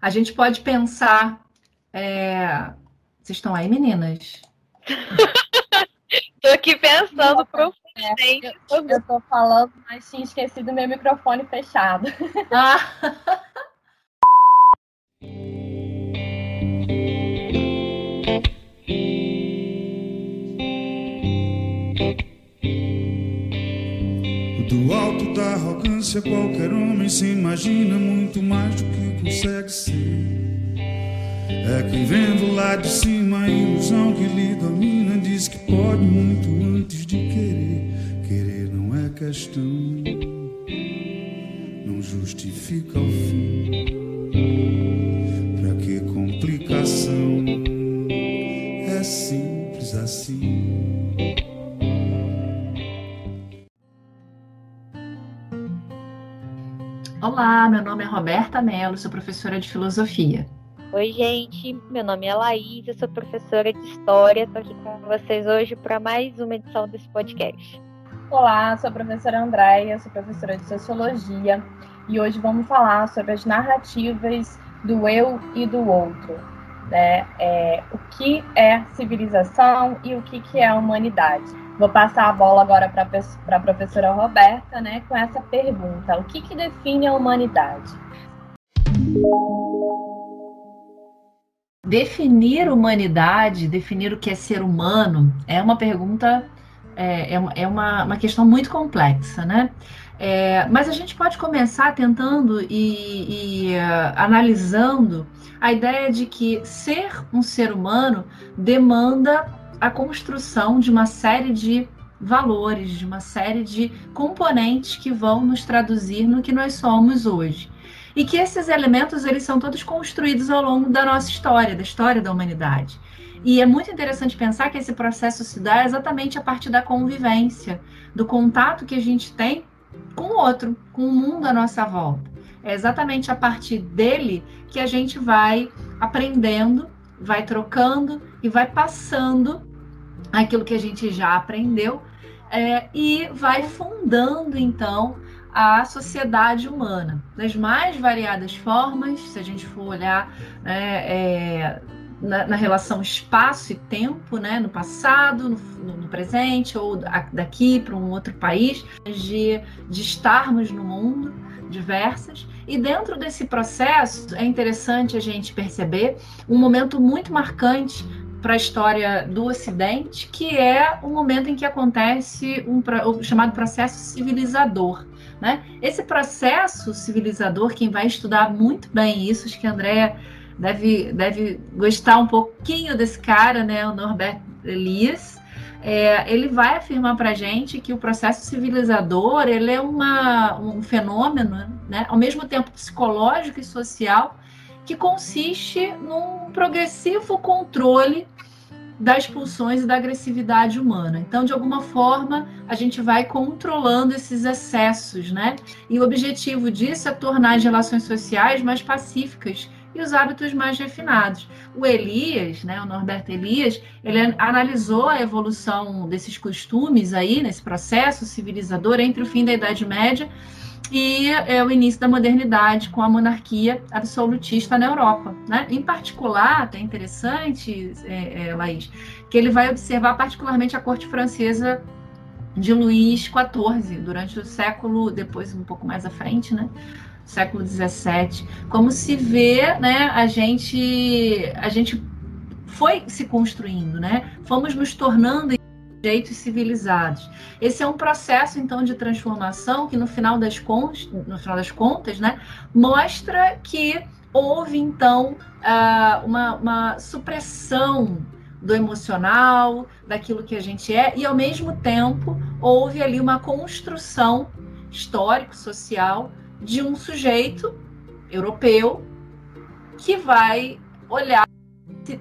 A gente pode pensar. É... Vocês estão aí, meninas? Tô aqui pensando profundamente. É, eu, eu tô falando, mas tinha esquecido meu microfone fechado. Ah. Do alto da arrogância, qualquer homem se imagina muito mais do que consegue ser. É quem vendo lá de cima a ilusão que lhe domina diz que pode muito antes de querer. Querer não é questão, não justifica o fim. Pra que complicação? É simples assim. Olá, meu nome é Roberta Mello, sou professora de filosofia. Oi, gente, meu nome é Laís, eu sou professora de História, estou aqui com vocês hoje para mais uma edição desse podcast. Olá, sou a professora Andréia, sou professora de Sociologia e hoje vamos falar sobre as narrativas do eu e do outro. Né? É, o que é civilização e o que, que é humanidade. Vou passar a bola agora para a professora Roberta, né, com essa pergunta: o que, que define a humanidade? Definir humanidade, definir o que é ser humano, é uma pergunta, é, é, é uma, uma questão muito complexa, né? É, mas a gente pode começar tentando e, e uh, analisando a ideia de que ser um ser humano demanda a construção de uma série de valores, de uma série de componentes que vão nos traduzir no que nós somos hoje. E que esses elementos eles são todos construídos ao longo da nossa história, da história da humanidade. E é muito interessante pensar que esse processo se dá exatamente a partir da convivência, do contato que a gente tem com o outro, com o mundo à nossa volta. É exatamente a partir dele que a gente vai aprendendo, vai trocando e vai passando aquilo que a gente já aprendeu é, e vai fundando então a sociedade humana das mais variadas formas, se a gente for olhar né, é, na, na, relação espaço e tempo, né, no passado, no, no presente ou daqui para um outro país, de, de estarmos no mundo diversas. E dentro desse processo é interessante a gente perceber um momento muito marcante para a história do Ocidente, que é o momento em que acontece um, o chamado processo civilizador. Né? Esse processo civilizador, quem vai estudar muito bem isso, acho que a Andrea deve, deve gostar um pouquinho desse cara, né? o Norbert Elias, é, ele vai afirmar para a gente que o processo civilizador ele é uma, um fenômeno, né? ao mesmo tempo psicológico e social, que consiste num progressivo controle das pulsões e da agressividade humana. Então, de alguma forma, a gente vai controlando esses excessos, né? E o objetivo disso é tornar as relações sociais mais pacíficas e os hábitos mais refinados. O Elias, né, o Norberto Elias, ele analisou a evolução desses costumes aí nesse processo civilizador entre o fim da Idade Média e é o início da modernidade com a monarquia absolutista na Europa. Né? Em particular, até interessante, é, é, Laís, que ele vai observar particularmente a corte francesa de Luís XIV, durante o século, depois um pouco mais à frente, né? século XVII, como se vê, né, a gente, a gente foi se construindo, né? Fomos nos tornando jeitos civilizados. Esse é um processo então de transformação que no final das contas, no final das contas, né, mostra que houve então uh, uma, uma supressão do emocional, daquilo que a gente é, e ao mesmo tempo houve ali uma construção histórico-social de um sujeito europeu que vai olhar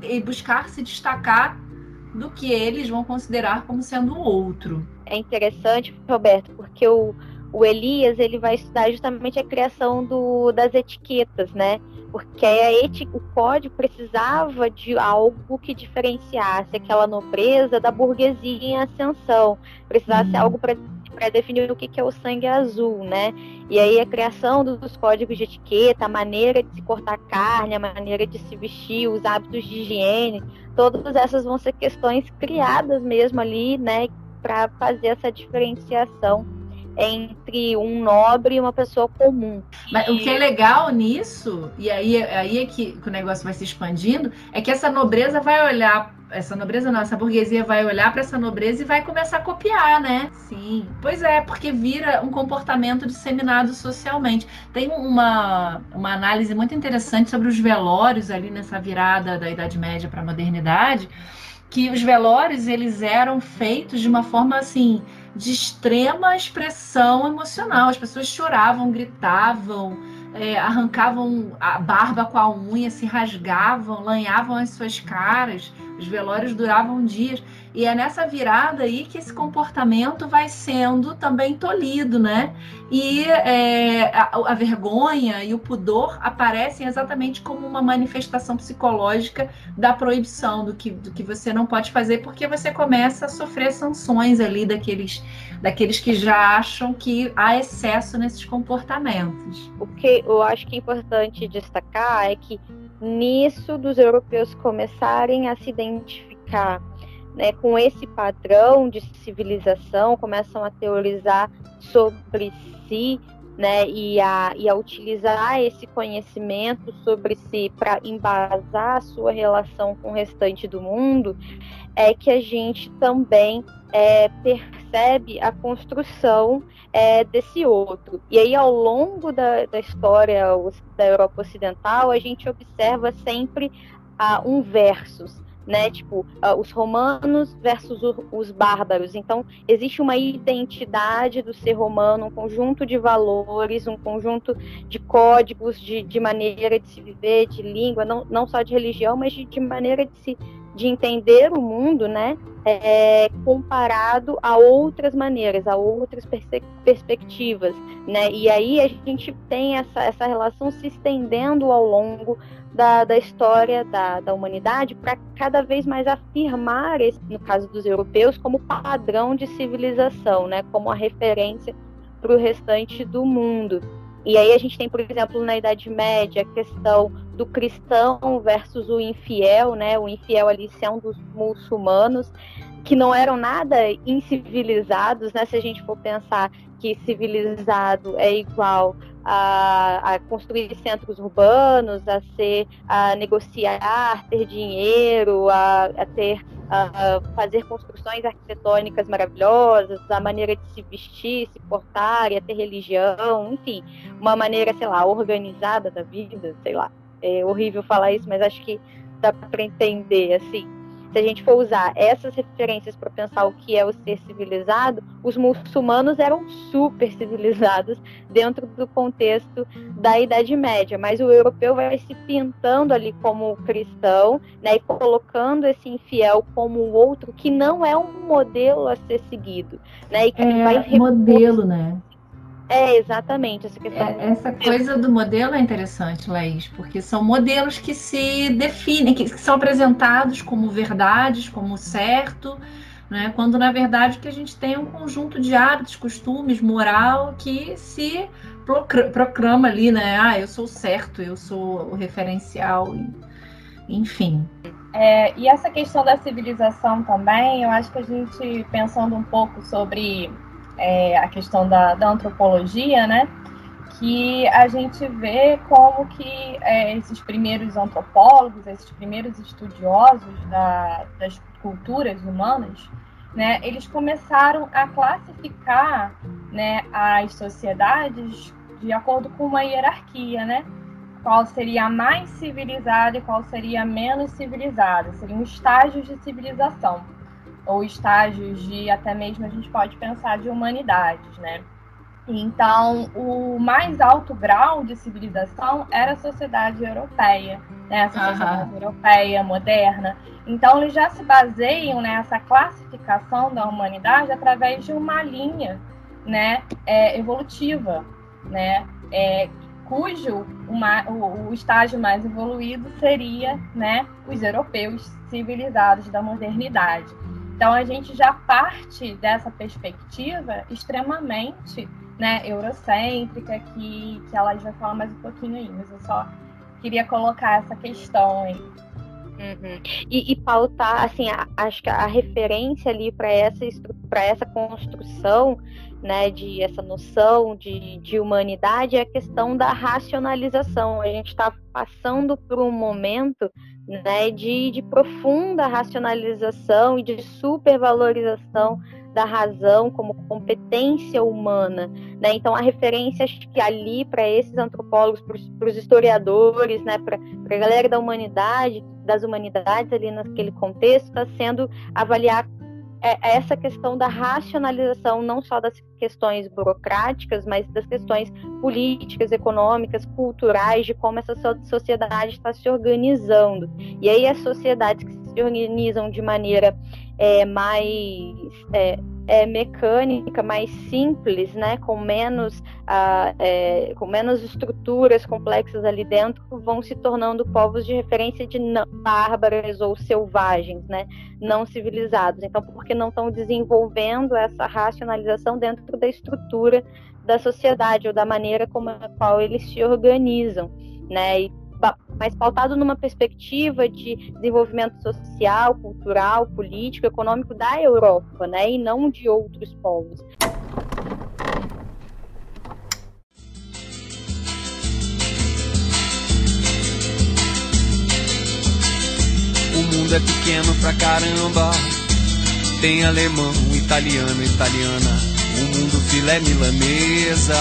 e buscar se destacar do que eles vão considerar como sendo o outro. É interessante, Roberto, porque o, o Elias ele vai estudar justamente a criação do, das etiquetas, né? Porque a o código precisava de algo que diferenciasse aquela nobreza da burguesia em ascensão, precisasse hum. algo para para definir o que, que é o sangue azul, né? E aí a criação dos códigos de etiqueta, a maneira de se cortar carne, a maneira de se vestir, os hábitos de higiene, todas essas vão ser questões criadas mesmo ali, né, para fazer essa diferenciação entre um nobre e uma pessoa comum. Mas o que é legal nisso, e aí, aí é que, o negócio vai se expandindo, é que essa nobreza vai olhar essa nobreza não, essa burguesia vai olhar para essa nobreza e vai começar a copiar, né? Sim. Pois é, porque vira um comportamento disseminado socialmente. Tem uma, uma análise muito interessante sobre os velórios ali nessa virada da Idade Média para a modernidade, que os velórios eles eram feitos de uma forma assim de extrema expressão emocional. As pessoas choravam, gritavam, é, arrancavam a barba com a unha, se rasgavam, lanhavam as suas caras. Os velórios duravam dias. E é nessa virada aí que esse comportamento vai sendo também tolhido, né? E é, a, a, vergonha e o pudor aparecem exatamente como uma manifestação psicológica da proibição, do que, do que você não pode fazer, porque você começa a sofrer sanções ali daqueles, daqueles que já acham que há excesso nesses comportamentos. O que eu acho que é importante destacar é que nisso dos europeus começarem a se identificar né, com esse padrão de civilização, começam a teorizar sobre si, né, e a, e a utilizar esse conhecimento sobre si para embasar a sua relação com o restante do mundo, é que a gente também é, percebe a construção é, desse outro. E aí, ao longo da, da história da Europa Ocidental, a gente observa sempre um versus né? Tipo, uh, os romanos versus o, os bárbaros. Então, existe uma identidade do ser romano, um conjunto de valores, um conjunto de códigos, de, de maneira de se viver, de língua, não, não só de religião, mas de, de maneira de se de entender o mundo, né? É, comparado a outras maneiras, a outras perspectivas, né? E aí a gente tem essa, essa relação se estendendo ao longo da, da história da, da humanidade para cada vez mais afirmar, esse, no caso dos europeus, como padrão de civilização, né, como a referência para o restante do mundo. E aí a gente tem, por exemplo, na Idade Média, a questão do cristão versus o infiel, né? O infiel ali é um dos muçulmanos que não eram nada incivilizados, né? Se a gente for pensar que civilizado é igual a, a, construir centros urbanos, a ser, a negociar, ter dinheiro, a, a ter, a fazer construções arquitetônicas maravilhosas, a maneira de se vestir, se portar, e a ter religião, enfim, uma maneira, sei lá, organizada da vida, sei lá. É horrível falar isso, mas acho que dá para entender, assim se a gente for usar essas referências para pensar o que é o ser civilizado, os muçulmanos eram super civilizados dentro do contexto da Idade Média, mas o europeu vai se pintando ali como cristão, né, e colocando esse infiel como o outro que não é um modelo a ser seguido, né, e que é, vai modelo, né? É, exatamente. Essa, questão é, essa coisa do modelo é interessante, Laís, porque são modelos que se definem, que, que são apresentados como verdades, como certo, né? quando na verdade que a gente tem um conjunto de hábitos, costumes, moral que se proclama ali, né? Ah, eu sou certo, eu sou o referencial, enfim. É, e essa questão da civilização também, eu acho que a gente pensando um pouco sobre é, a questão da, da, antropologia, né? Que a gente vê como que é, esses primeiros antropólogos, esses primeiros estudiosos da, das culturas humanas, né, eles começaram a classificar né, as sociedades de acordo com uma hierarquia, né? Qual seria a mais civilizada e qual seria a menos civilizada. Seriam estágios de civilização ou estágios de até mesmo a gente pode pensar de humanidades, né? Então, o mais alto grau de civilização era a sociedade europeia, né? Essa sociedade uhum. europeia moderna. Então, eles já se baseiam nessa classificação da humanidade através de uma linha, né, é, evolutiva, né, é, cujo uma, o, o estágio mais evoluído seria, né, os europeus civilizados da modernidade. Então a gente já parte dessa perspectiva extremamente né, eurocêntrica, que, que ela vai falar mais um pouquinho aí, mas eu só queria colocar essa questão aí. Uhum. E, e, pautar, assim, a, acho que a referência ali para essa, essa construção, né, de essa noção de, de humanidade é a questão da racionalização. A gente está passando por um momento né, de, de profunda racionalização e de supervalorização da razão como competência humana, né? Então a referência acho que ali para esses antropólogos, para os historiadores, né, para a galera da humanidade, das humanidades ali naquele contexto, está sendo avaliar é essa questão da racionalização não só das questões burocráticas, mas das questões políticas, econômicas, culturais, de como essa sociedade está se organizando. E aí as sociedades que se organizam de maneira é, mais é, é, mecânica, mais simples, né, com menos, uh, é, com menos estruturas complexas ali dentro, vão se tornando povos de referência de bárbaras ou selvagens, né, não civilizados. Então, porque não estão desenvolvendo essa racionalização dentro da estrutura da sociedade ou da maneira como a qual eles se organizam, né? E mas pautado numa perspectiva de desenvolvimento social, cultural, político, econômico da Europa, né, e não de outros povos. O mundo é pequeno pra caramba. Tem alemão, italiano, italiana. O mundo filé milanesa.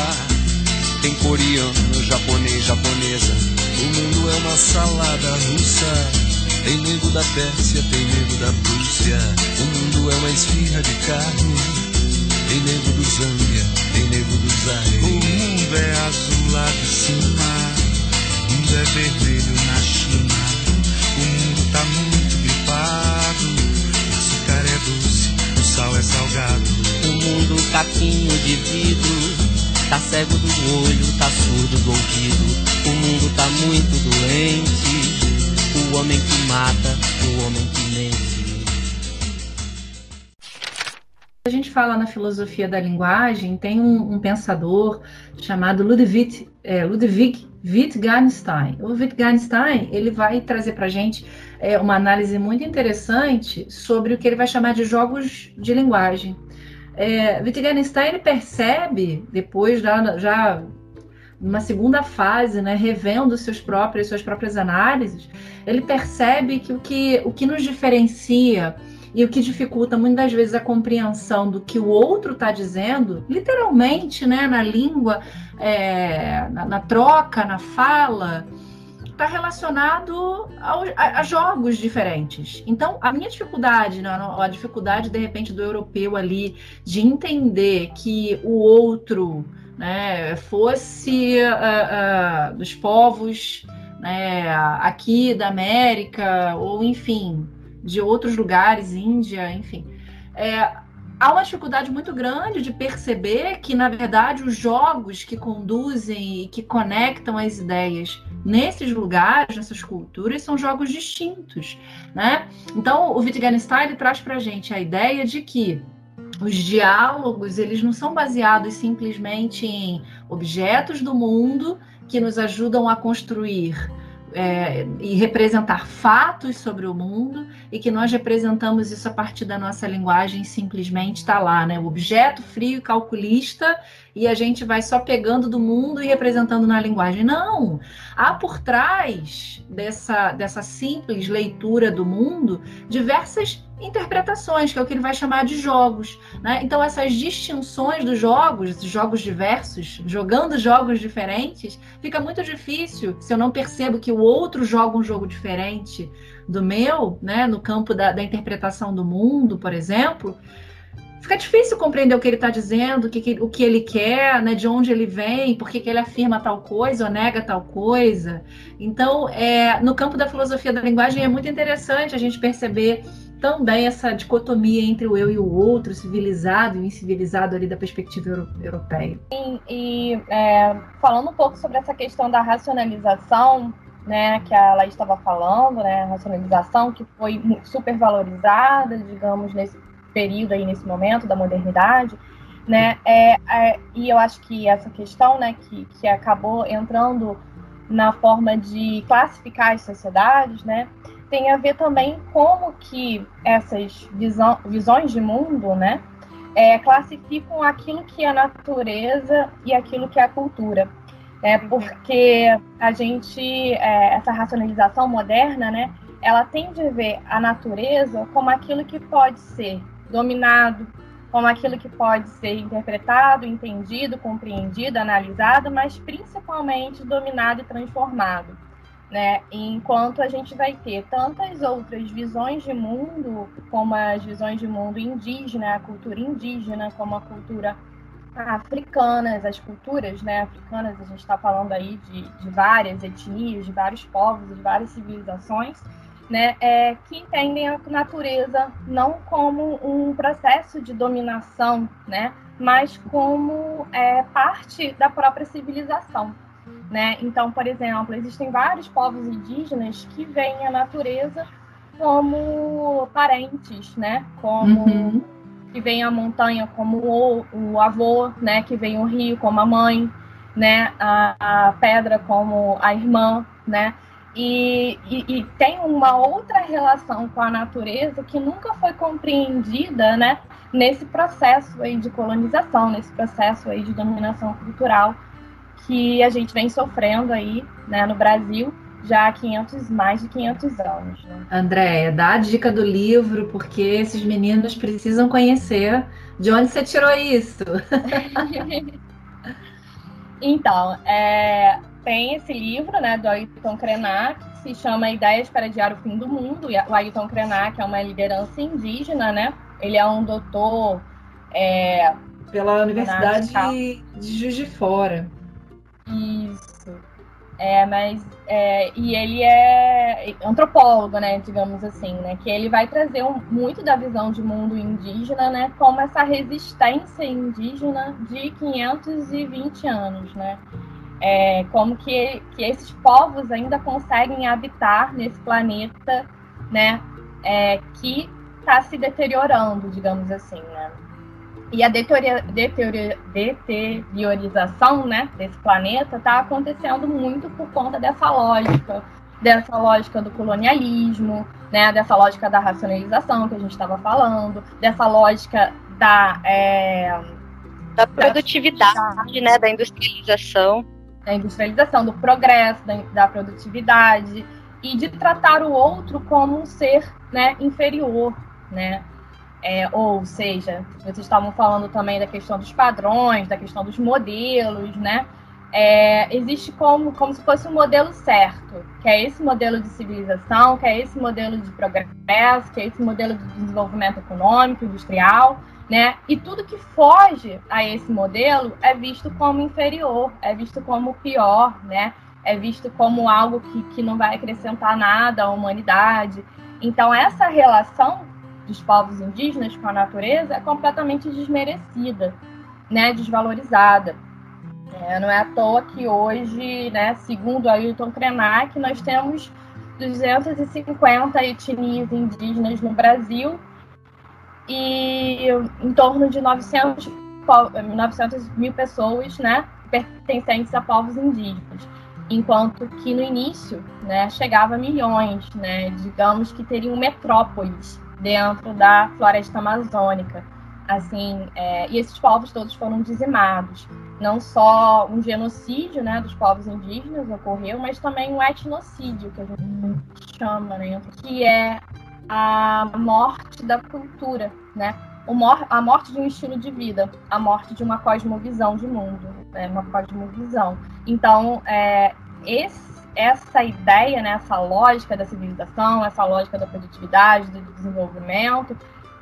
Tem coreano, japonês, japonesa. O mundo é uma salada russa. Tem nego da Pérsia, tem nego da Prússia. O mundo é uma esfirra de carne. Tem nego do Zâmbia, tem nego do Zaire. O mundo é azul lá de cima. O mundo é vermelho na China. O mundo tá muito gripado. O açúcar é doce, o sal é salgado. O mundo caquinho tá de vidro. Tá cego do olho, tá surdo do ouvido. Mundo tá muito doente. O homem que mata, o homem que mente. A gente fala na filosofia da linguagem, tem um, um pensador chamado Ludwig, é, Ludwig Wittgenstein. O Wittgenstein ele vai trazer para a gente é, uma análise muito interessante sobre o que ele vai chamar de jogos de linguagem. É, Wittgenstein percebe, depois já, já numa segunda fase, né, revendo seus próprios, suas próprias análises, ele percebe que o que, o que nos diferencia e o que dificulta muitas vezes a compreensão do que o outro está dizendo, literalmente, né, na língua, é, na, na, troca, na fala, está relacionado ao, a, a, jogos diferentes. Então, a minha dificuldade, né, a dificuldade, de repente, do europeu ali, de entender que o outro né, fosse uh, uh, dos povos né, aqui da América, ou enfim, de outros lugares, Índia, enfim. É, há uma dificuldade muito grande de perceber que, na verdade, os jogos que conduzem e que conectam as ideias nesses lugares, nessas culturas, são jogos distintos, né? Então, o Wittgenstein traz para a gente a ideia de que os diálogos eles não são baseados simplesmente em objetos do mundo que nos ajudam a construir é, e representar fatos sobre o mundo e que nós representamos isso a partir da nossa linguagem simplesmente está lá, né? O objeto frio e calculista e a gente vai só pegando do mundo e representando na linguagem. Não! Há por trás dessa, dessa simples leitura do mundo diversas interpretações, que é o que ele vai chamar de jogos. Né? Então, essas distinções dos jogos, jogos diversos, jogando jogos diferentes, fica muito difícil se eu não percebo que o outro joga um jogo diferente do meu, né? no campo da, da interpretação do mundo, por exemplo. Fica difícil compreender o que ele está dizendo, o que, o que ele quer, né, de onde ele vem, por que, que ele afirma tal coisa ou nega tal coisa. Então, é, no campo da filosofia da linguagem é muito interessante a gente perceber também essa dicotomia entre o eu e o outro, civilizado e incivilizado ali da perspectiva euro europeia. E, e é, falando um pouco sobre essa questão da racionalização, né, que a Laís estava falando, né, a racionalização que foi super valorizada, digamos, nesse período aí, nesse momento da modernidade, né, é, é, e eu acho que essa questão, né, que, que acabou entrando na forma de classificar as sociedades, né, tem a ver também como que essas visão, visões de mundo, né, é, classificam aquilo que é a natureza e aquilo que é a cultura. É porque a gente, é, essa racionalização moderna, né, ela tende a ver a natureza como aquilo que pode ser dominado, como aquilo que pode ser interpretado, entendido, compreendido, analisado, mas principalmente dominado e transformado. Né? Enquanto a gente vai ter tantas outras visões de mundo, como as visões de mundo indígena, a cultura indígena, como a cultura africanas, as culturas né, africanas, a gente está falando aí de, de, várias etnias, de vários povos, de várias civilizações, né, é, que entendem a natureza não como um processo de dominação, né, mas como é, parte da própria civilização. Né? Então, por exemplo, existem vários povos indígenas que veem a natureza como parentes, né? como uhum que vem a montanha como o, o avô, né? Que vem o rio como a mãe, né? A, a pedra como a irmã, né? E, e, e, tem uma outra relação com a natureza que nunca foi compreendida, né? Nesse processo aí de colonização, nesse processo aí de dominação cultural que a gente vem sofrendo aí, né? No Brasil já há 500, mais de 500 anos. Né? Andréia, dá a dica do livro, porque esses meninos precisam conhecer de onde você tirou isso. então, é, tem esse livro né, do Ailton Krenak, que se chama Ideias para Adiar o Fim do Mundo. O Ailton Krenak é uma liderança indígena, né? Ele é um doutor... É, Pela Universidade de Juiz de Fora. Isso. É, mas é, e ele é antropólogo, né, digamos assim, né, que ele vai trazer um, muito da visão de mundo indígena, né, como essa resistência indígena de 520 anos, né, é, como que, que esses povos ainda conseguem habitar nesse planeta, né, é, que está se deteriorando, digamos assim, né. E a deteriorização né, desse planeta está acontecendo muito por conta dessa lógica, dessa lógica do colonialismo, né, dessa lógica da racionalização que a gente estava falando, dessa lógica da, é, da produtividade, da, né, da industrialização. Da industrialização, do progresso, da, da produtividade, e de tratar o outro como um ser né, inferior, né? É, ou seja, vocês estavam falando também da questão dos padrões, da questão dos modelos, né? É, existe como, como se fosse um modelo certo, que é esse modelo de civilização, que é esse modelo de progresso, que é esse modelo de desenvolvimento econômico, industrial, né? E tudo que foge a esse modelo é visto como inferior, é visto como pior, né? É visto como algo que, que não vai acrescentar nada à humanidade. Então, essa relação dos povos indígenas com a natureza é completamente desmerecida, né, desvalorizada. É, não é à toa que hoje, né, segundo Ailton Krenak, nós temos 250 etnias indígenas no Brasil e em torno de 900, 900 mil pessoas né, pertencentes a povos indígenas. Enquanto que no início né, chegava a milhões, né, digamos que teriam metrópoles dentro da floresta amazônica. Assim, é, e esses povos todos foram dizimados. Não só um genocídio né, dos povos indígenas ocorreu, mas também um etnocídio, que a gente chama, né, que é a morte da cultura, né? Mor a morte de um estilo de vida, a morte de uma cosmovisão de mundo, né? uma cosmovisão. Então, é, esse essa ideia, né, essa lógica da civilização, essa lógica da produtividade, do desenvolvimento,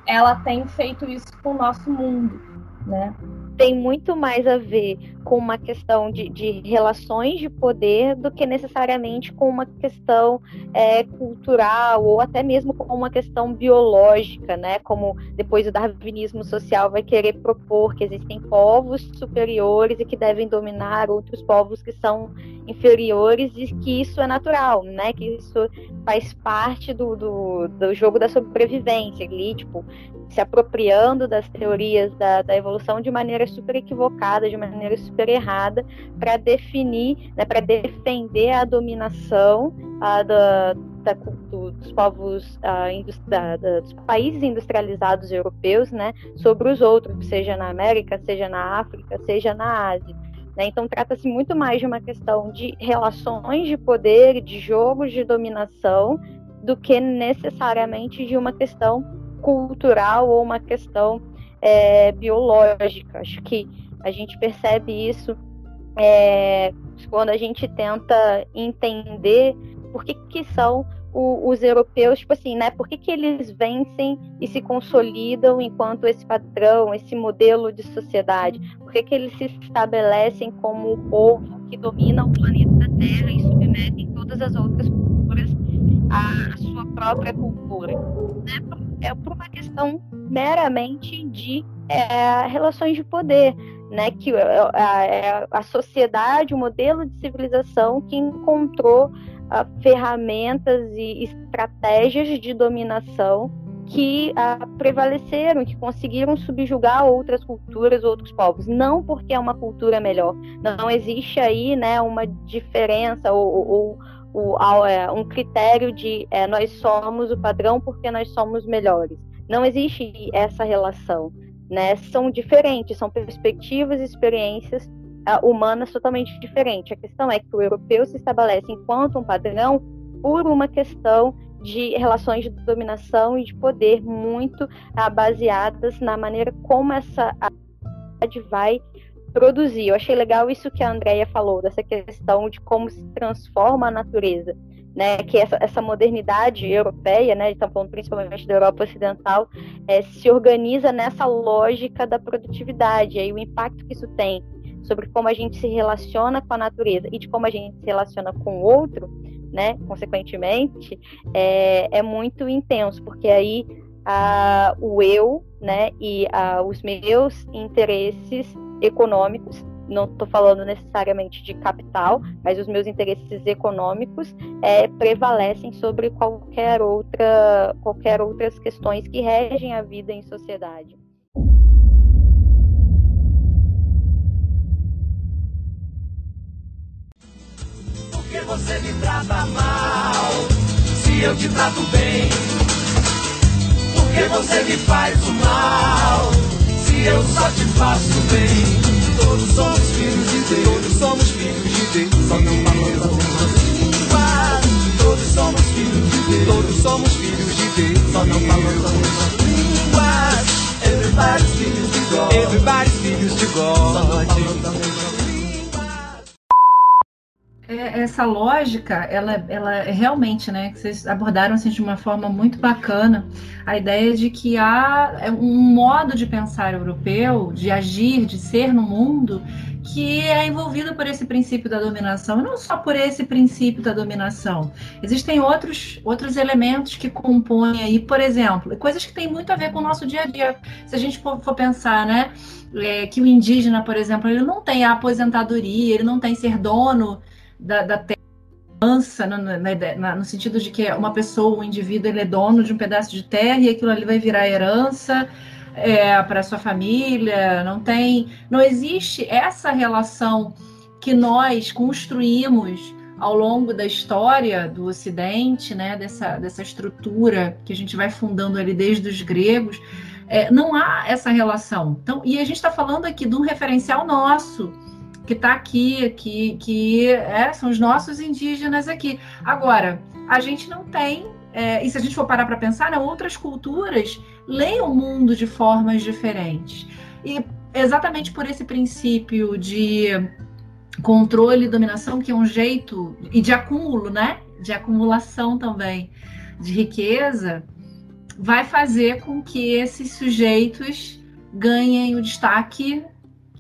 ela tem feito isso com o nosso mundo, né? Tem muito mais a ver com uma questão de, de, relações de poder do que necessariamente com uma questão é, cultural ou até mesmo com uma questão biológica, né? Como depois o darwinismo social vai querer propor que existem povos superiores e que devem dominar outros povos que são inferiores e que isso é natural, né? Que isso faz parte do, do, do jogo da sobrevivência ali, tipo, se apropriando das teorias da, da evolução de maneira super equivocada, de maneira super errada, para definir, né, para defender a dominação da, da, dos povos da, dos países industrializados europeus, né, sobre os outros, seja na América, seja na África, seja na Ásia. Né? Então, trata-se muito mais de uma questão de relações de poder, de jogos de dominação, do que necessariamente de uma questão cultural ou uma questão é, biológica. Acho que a gente percebe isso é, quando a gente tenta entender por que, que são o, os europeus, tipo assim, né? Por que, que eles vencem e se consolidam enquanto esse padrão, esse modelo de sociedade? Por que, que eles se estabelecem como o povo que domina o planeta Terra e submetem todas as outras culturas à, sua própria cultura? Né? é por uma questão meramente de é, relações de poder, né? Que é, é, a, a, sociedade, o modelo de civilização que encontrou uh, ferramentas e estratégias de dominação que uh, prevaleceram, que conseguiram subjugar outras culturas, outros povos. Não porque é uma cultura melhor. Não existe aí, né, uma diferença ou, ou o, é, um critério de é, nós somos o padrão porque nós somos melhores. Não existe essa relação. Né? São diferentes, são perspectivas e experiências uh, humanas totalmente diferentes. A questão é que o europeu se estabelece enquanto um padrão por uma questão de relações de dominação e de poder muito uh, baseadas na maneira como essa vai produzir. Eu achei legal isso que a Andrea falou, dessa questão de como se transforma a natureza. Né, que essa, essa modernidade europeia, né, estamos falando principalmente da Europa Ocidental, é, se organiza nessa lógica da produtividade, aí o impacto que isso tem sobre como a gente se relaciona com a natureza e de como a gente se relaciona com o outro, né, consequentemente, é, é muito intenso, porque aí a, o eu, né, e a, os meus interesses econômicos, não estou falando necessariamente de capital, mas os meus interesses econômicos é, prevalecem sobre qualquer outra, qualquer outras questões que regem a vida em sociedade. Por que você me trata mal se eu te trato bem? Por que você me faz o mal? eu só te faço bem. Todos somos filhos de Deus, todos somos filhos de Deus, só não falamos. Todos somos filhos de Deus, todos somos filhos de Deus, só não falamos. Everybody's filhos de God, everybody's filhos de God. Essa lógica, ela, ela é realmente, né, que vocês abordaram assim, de uma forma muito bacana, a ideia de que há é, um modo de pensar europeu, de agir, de ser no mundo, que é envolvido por esse princípio da dominação, não só por esse princípio da dominação. Existem outros, outros elementos que compõem aí, por exemplo, coisas que têm muito a ver com o nosso dia a dia. Se a gente for, for pensar, né, é, que o indígena, por exemplo, ele não tem a aposentadoria, ele não tem ser dono da, da terra no, na, no sentido de que uma pessoa, um indivíduo, ele é dono de um pedaço de terra e aquilo ali vai virar herança é, para sua família. Não tem, não existe essa relação que nós construímos ao longo da história do Ocidente, né, dessa, dessa estrutura que a gente vai fundando ali desde os gregos, é, não há essa relação. Então, e a gente está falando aqui de um referencial nosso, que está aqui, que, que é, são os nossos indígenas aqui. Agora, a gente não tem, é, e se a gente for parar para pensar, né, outras culturas leem o mundo de formas diferentes. E exatamente por esse princípio de controle e dominação, que é um jeito, e de acúmulo, né? De acumulação também de riqueza, vai fazer com que esses sujeitos ganhem o destaque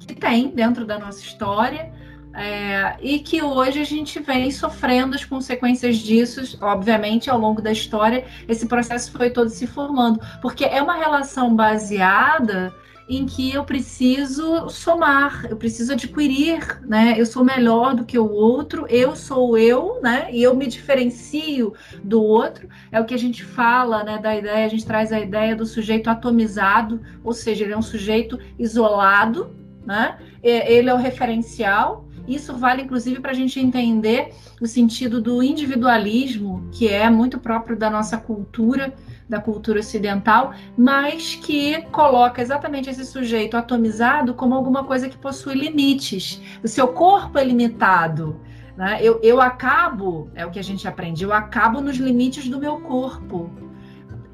que tem dentro da nossa história é, e que hoje a gente vem sofrendo as consequências disso, obviamente, ao longo da história, esse processo foi todo se formando, porque é uma relação baseada em que eu preciso somar, eu preciso adquirir, né? Eu sou melhor do que o outro, eu sou eu, né? E eu me diferencio do outro. É o que a gente fala, né? Da ideia, a gente traz a ideia do sujeito atomizado, ou seja, ele é um sujeito isolado, né? Ele é o referencial. Isso vale, inclusive, para a gente entender o sentido do individualismo, que é muito próprio da nossa cultura da cultura ocidental, mas que coloca exatamente esse sujeito atomizado como alguma coisa que possui limites. O seu corpo é limitado. Né? Eu, eu acabo, é o que a gente aprende, eu acabo nos limites do meu corpo.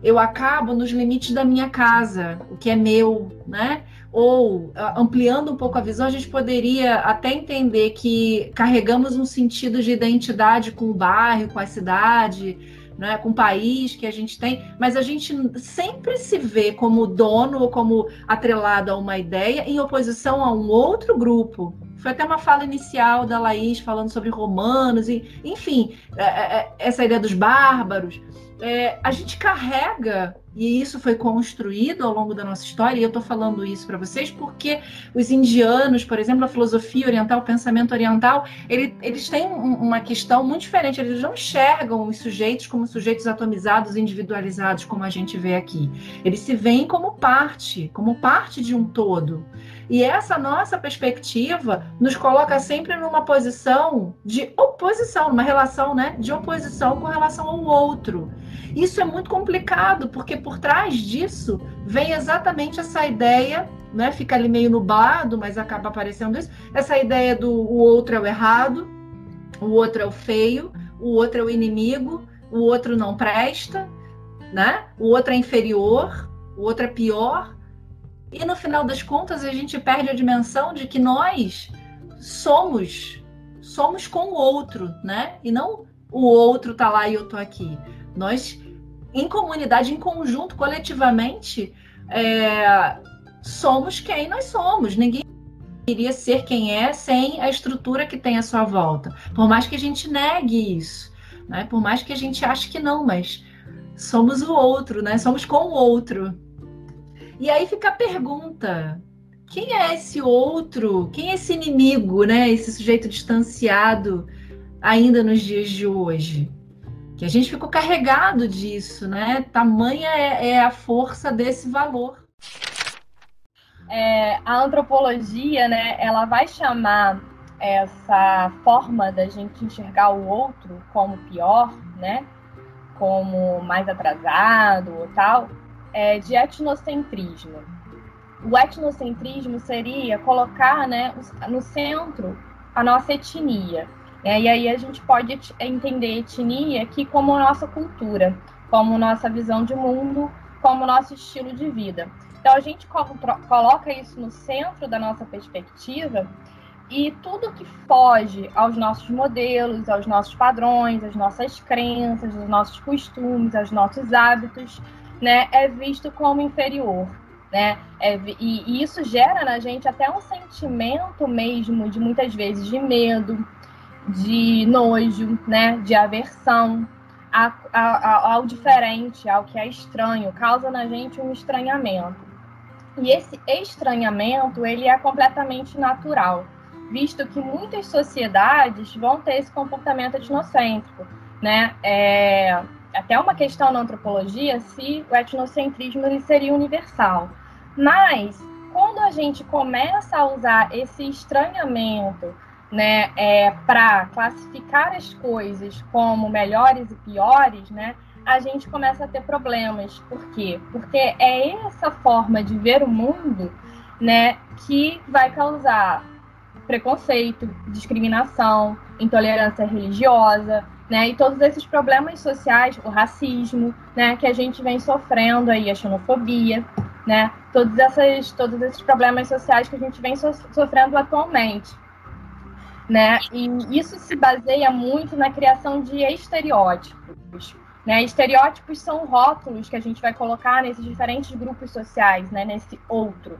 Eu acabo nos limites da minha casa, o que é meu, né? Ou ampliando um pouco a visão, a gente poderia até entender que carregamos um sentido de identidade com o bairro, com a cidade, né, com o país que a gente tem, mas a gente sempre se vê como dono ou como atrelado a uma ideia em oposição a um outro grupo. Foi até uma fala inicial da Laís falando sobre romanos, e, enfim, é, é, é essa ideia dos bárbaros. É, a gente carrega e isso foi construído ao longo da nossa história, e eu estou falando isso para vocês porque os indianos, por exemplo, a filosofia oriental, o pensamento oriental, ele, eles têm uma questão muito diferente. Eles não enxergam os sujeitos como sujeitos atomizados, individualizados, como a gente vê aqui. Eles se veem como parte, como parte de um todo. E essa nossa perspectiva nos coloca sempre numa posição de oposição, numa relação né, de oposição com relação ao outro. Isso é muito complicado, porque por trás disso vem exatamente essa ideia, né? Fica ali meio nublado, mas acaba aparecendo isso. Essa ideia do o outro é o errado, o outro é o feio, o outro é o inimigo, o outro não presta, né? O outro é inferior, o outro é pior. E no final das contas a gente perde a dimensão de que nós somos somos com o outro, né? E não o outro tá lá e eu tô aqui. Nós em comunidade, em conjunto, coletivamente, é, somos quem nós somos. Ninguém iria ser quem é sem a estrutura que tem à sua volta. Por mais que a gente negue isso, né? por mais que a gente ache que não, mas somos o outro, né? somos com o outro. E aí fica a pergunta: quem é esse outro? Quem é esse inimigo, né? esse sujeito distanciado ainda nos dias de hoje? Que a gente ficou carregado disso, né? Tamanha é, é a força desse valor. É, a antropologia, né, ela vai chamar essa forma da gente enxergar o outro como pior, né, como mais atrasado ou tal, é, de etnocentrismo. O etnocentrismo seria colocar, né, no centro a nossa etnia, é, e aí a gente pode entender etnia aqui como nossa cultura, como nossa visão de mundo, como nosso estilo de vida. Então a gente coloca isso no centro da nossa perspectiva e tudo que foge aos nossos modelos, aos nossos padrões, às nossas crenças, aos nossos costumes, aos nossos hábitos, né, é visto como inferior. Né? É, e, e isso gera na gente até um sentimento mesmo de muitas vezes de medo, de nojo, né, de aversão a, a, ao diferente, ao que é estranho, causa na gente um estranhamento. E esse estranhamento ele é completamente natural, visto que muitas sociedades vão ter esse comportamento etnocêntrico, né? É, até uma questão na antropologia se o etnocentrismo ele seria universal. Mas quando a gente começa a usar esse estranhamento né, é, para classificar as coisas como melhores e piores, né, a gente começa a ter problemas. Por quê? Porque é essa forma de ver o mundo né, que vai causar preconceito, discriminação, intolerância religiosa, né, e todos esses problemas sociais, o racismo, né, que a gente vem sofrendo aí, a xenofobia, né, todos, essas, todos esses problemas sociais que a gente vem so sofrendo atualmente né? E isso se baseia muito na criação de estereótipos. Né? Estereótipos são rótulos que a gente vai colocar nesses diferentes grupos sociais, né? nesse outro.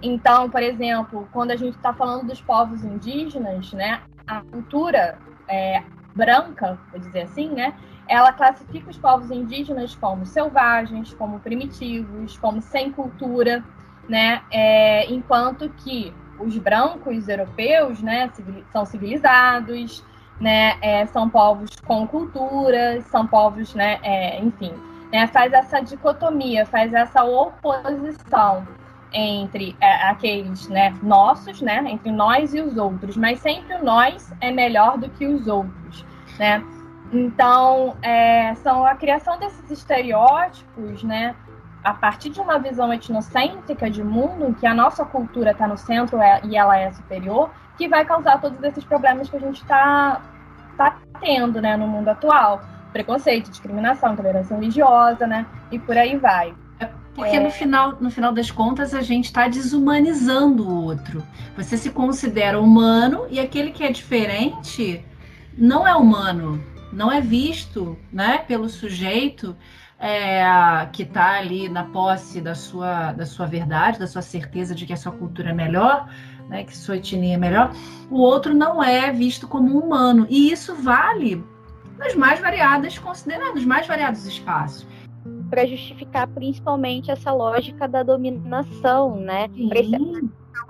Então, por exemplo, quando a gente está falando dos povos indígenas, né, a cultura é, branca, vou dizer assim, né, ela classifica os povos indígenas como selvagens, como primitivos, como sem cultura, né, é, enquanto que os brancos europeus, né, são civilizados, né, é, são povos com cultura, são povos, né, é, enfim, né, faz essa dicotomia, faz essa oposição entre é, aqueles né, nossos, né, entre nós e os outros, mas sempre o nós é melhor do que os outros, né? Então, é, são a criação desses estereótipos, né, a partir de uma visão etnocêntrica de mundo, em que a nossa cultura está no centro é, e ela é superior, que vai causar todos esses problemas que a gente está tá tendo, né, no mundo atual. Preconceito, discriminação, intolerância religiosa, né, e por aí vai. Porque é... no, final, no final das contas a gente está desumanizando o outro. Você se considera humano e aquele que é diferente não é humano, não é visto né, pelo sujeito é, que está ali na posse da sua, da sua verdade, da sua certeza de que a sua cultura é melhor, né, que sua etnia é melhor. O outro não é visto como humano. E isso vale nas mais variadas consideradas, nos mais variados espaços para justificar principalmente essa lógica da dominação, né? Para esse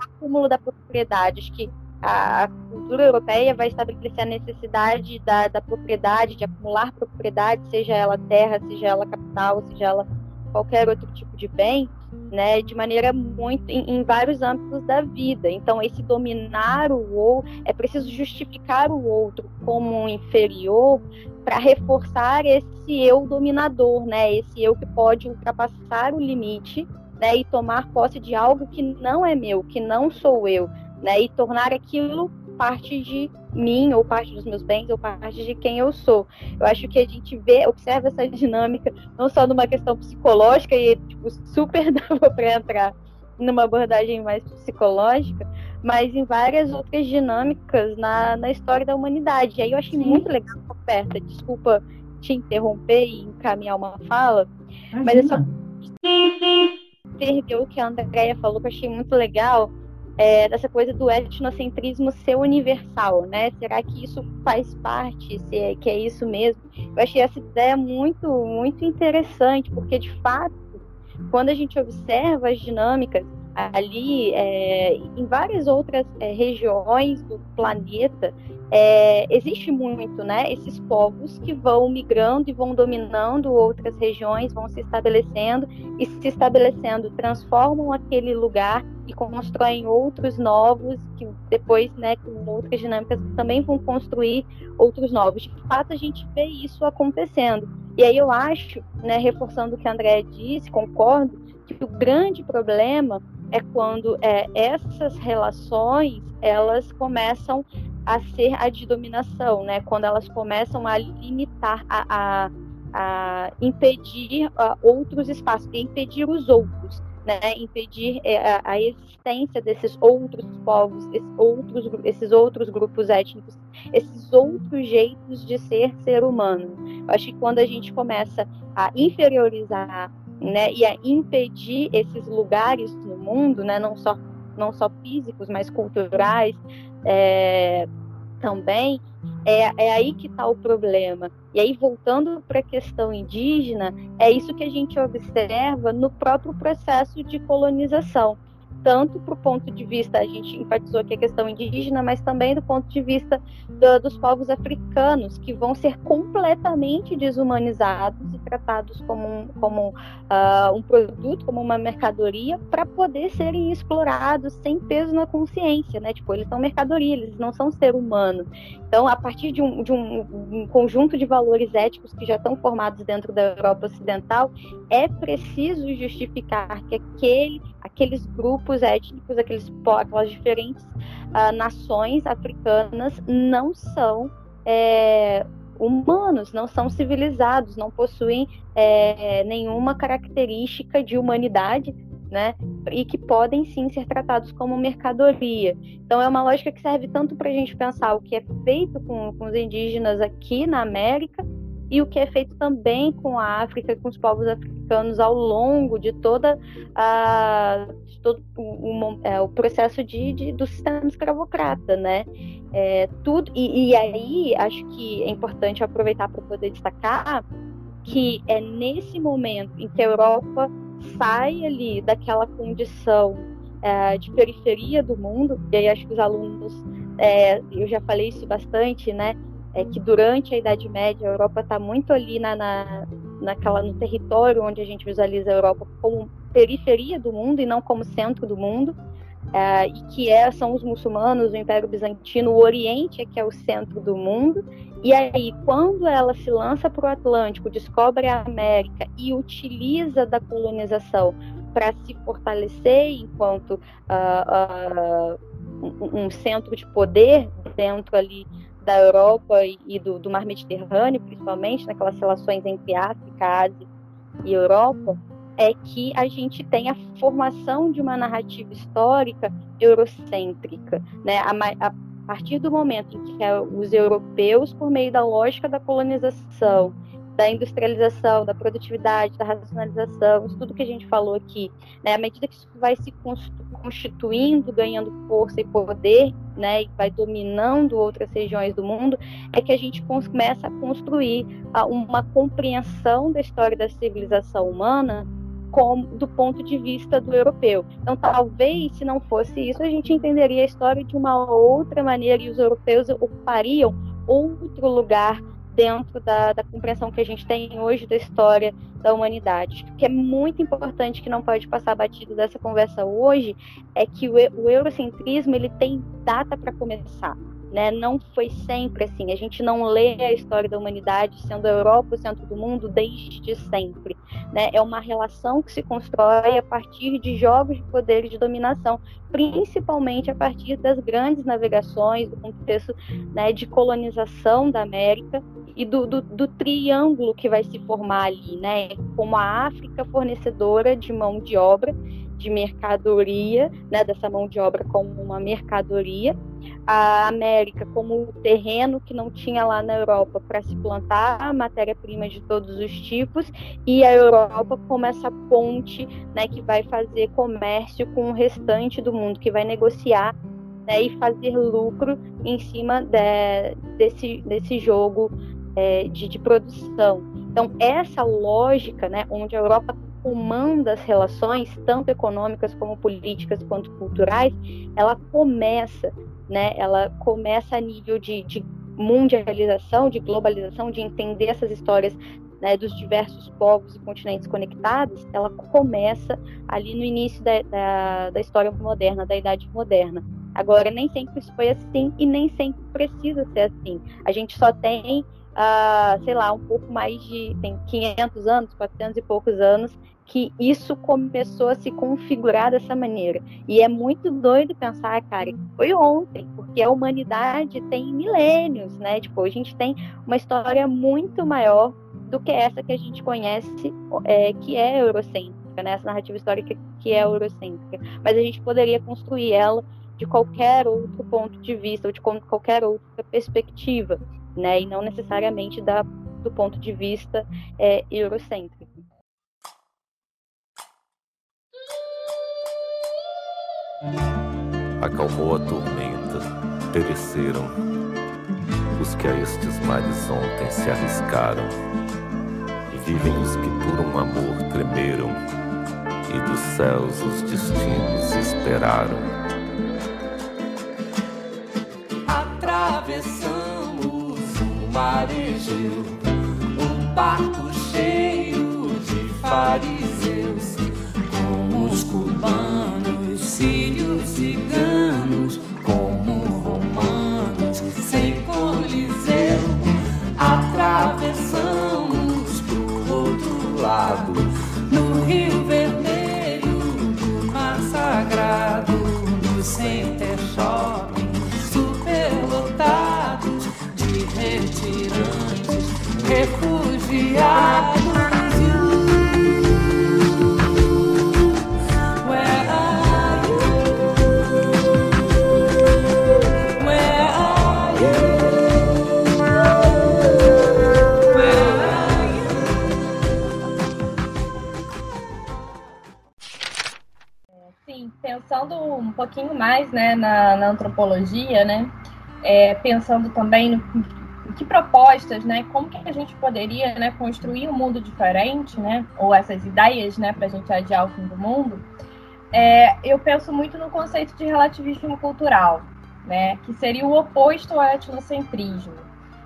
acúmulo da propriedade. Acho que a cultura europeia vai estabelecer a necessidade da, da propriedade, de acumular propriedade, seja ela terra, seja ela capital, seja ela qualquer outro tipo de bem, né, de maneira muito em, em, vários âmbitos da vida. Então, esse dominar o outro, é preciso justificar o outro como inferior para reforçar esse eu dominador, né? Esse eu que pode ultrapassar o limite, né? E tomar posse de algo que não é meu, que não sou eu, né? E tornar aquilo parte de mim, ou parte dos meus bens, ou parte de quem eu sou. Eu acho que a gente vê, observa essa dinâmica, não só numa questão psicológica, e tipo, super dava para entrar numa abordagem mais psicológica, mas em várias outras dinâmicas na, na história da humanidade. E aí eu achei Sim. muito legal a oferta. Desculpa te interromper e encaminhar uma fala, Imagina. mas é só perdeu o que a Andrea falou, que eu achei muito legal, é, dessa coisa do etnocentrismo ser universal, né? Será que isso faz parte? Se é, que é isso mesmo? Eu achei essa ideia muito, muito interessante, porque de fato, quando a gente observa as dinâmicas ali é, em várias outras é, regiões do planeta é, existe muito, né? Esses povos que vão migrando e vão dominando outras regiões, vão se estabelecendo e se estabelecendo, transformam aquele lugar e constroem outros novos que depois, né, com outras dinâmicas também vão construir outros novos. De fato, a gente vê isso acontecendo. E aí eu acho, né, reforçando o que a André disse, concordo, que o grande problema é quando é, essas relações elas começam a ser a de dominação, né? Quando elas começam a limitar, a, a, a impedir uh, outros espaços, impedir os outros, né? Impedir é, a, a, existência desses outros povos, esses outros, esses outros grupos étnicos, esses outros jeitos de ser ser humano. Eu acho que quando a gente começa a inferiorizar né, e a impedir esses lugares no mundo, né, não só não só físicos, mas culturais é, também, é, é aí que está o problema. E aí, voltando para a questão indígena, é isso que a gente observa no próprio processo de colonização tanto para o ponto de vista, a gente enfatizou aqui a questão indígena, mas também do ponto de vista do, dos povos africanos, que vão ser completamente desumanizados e tratados como um, como, uh, um produto, como uma mercadoria, para poder serem explorados sem peso na consciência, né? Tipo, eles são mercadoria, eles não são ser humano. Então, a partir de um, de um, um conjunto de valores éticos que já estão formados dentro da Europa Ocidental, é preciso justificar que aquele, aqueles grupos étnicos, aqueles, aquelas diferentes uh, nações africanas não são é, humanos, não são civilizados, não possuem é, nenhuma característica de humanidade, né? E que podem sim ser tratados como mercadoria. Então é uma lógica que serve tanto para a gente pensar o que é feito com, com os indígenas aqui na América e o que é feito também com a África, com os povos africanos ao longo de toda a de todo o, o, é, o processo de, de, do sistema escravocrata, né? É, tudo e, e aí acho que é importante aproveitar para poder destacar que é nesse momento em que a Europa sai ali daquela condição é, de periferia do mundo, e aí acho que os alunos, é, eu já falei isso bastante, né? É que durante a Idade Média a Europa está muito ali na, na, naquela, no território onde a gente visualiza a Europa como periferia do mundo e não como centro do mundo, é, e que é, são os muçulmanos, o Império Bizantino, o Oriente é que é o centro do mundo, e aí quando ela se lança para o Atlântico, descobre a América e utiliza da colonização para se fortalecer enquanto uh, uh, um, um centro de poder dentro ali da Europa e do, do Mar Mediterrâneo, principalmente, naquelas relações entre África, Ásia e Europa, é que a gente tem a formação de uma narrativa histórica eurocêntrica, né? A, a partir do momento em que os europeus, por meio da lógica da colonização, da industrialização, da produtividade, da racionalização, isso tudo que a gente falou aqui, né? À medida que isso vai se constituindo, ganhando força e poder, né, e vai dominando outras regiões do mundo, é que a gente começa a construir uma compreensão da história da civilização humana como, do ponto de vista do europeu. Então, talvez, se não fosse isso, a gente entenderia a história de uma outra maneira e os europeus ocupariam outro lugar dentro da, da, compreensão que a gente tem hoje da história da humanidade. O que é muito importante que não pode passar batido dessa conversa hoje é que o, o eurocentrismo ele tem data para começar. Né? Não foi sempre assim. A gente não lê a história da humanidade sendo a Europa o centro do mundo desde sempre. Né? É uma relação que se constrói a partir de jogos de poder e de dominação, principalmente a partir das grandes navegações, do contexto né, de colonização da América e do, do, do, triângulo que vai se formar ali, né? Como a África fornecedora de mão de obra, de mercadoria, né? Dessa mão de obra como uma mercadoria, a América como o terreno que não tinha lá na Europa para se plantar matéria-prima de todos os tipos, e a Europa como essa ponte, né? Que vai fazer comércio com o restante do mundo, que vai negociar né, e fazer lucro em cima de, desse, desse jogo é, de, de, produção. Então, essa lógica, né, onde a Europa comanda as relações, tanto econômicas como políticas quanto culturais, ela começa, né, ela começa a nível de, de mundialização, de globalização, de entender essas histórias né, dos diversos povos e continentes conectados, ela começa ali no início da, da, da, história moderna, da Idade Moderna. Agora, nem sempre isso foi assim e nem sempre precisa ser assim. A gente só tem uh, sei lá, um pouco mais de tem 500 anos, 400 e poucos anos, que isso começou a se configurar dessa maneira. E é muito doido pensar, cara, foi ontem, porque a humanidade tem milênios, né? Tipo, a gente tem uma história muito maior do que essa que a gente conhece, é, que é eurocêntrica, né? Essa narrativa histórica que é eurocêntrica. Mas a gente poderia construir ela de qualquer outro ponto de vista, ou de qualquer outra perspectiva né? E não necessariamente da, do ponto de vista é, eurocêntrico. Acalmou a tormenta, pereceram. Os que a estes mares ontem se arriscaram, vivem os que por um amor tremeram, e dos céus os destinos esperaram. Atravessando marejeu um barco cheio de fariseus, pouquinho mais né, na, na antropologia, né, é, pensando também no que propostas, né, como que a gente poderia né, construir um mundo diferente, né, ou essas ideias né, para a gente adiar o fim do mundo, é, eu penso muito no conceito de relativismo cultural, né, que seria o oposto ao etnocentrismo.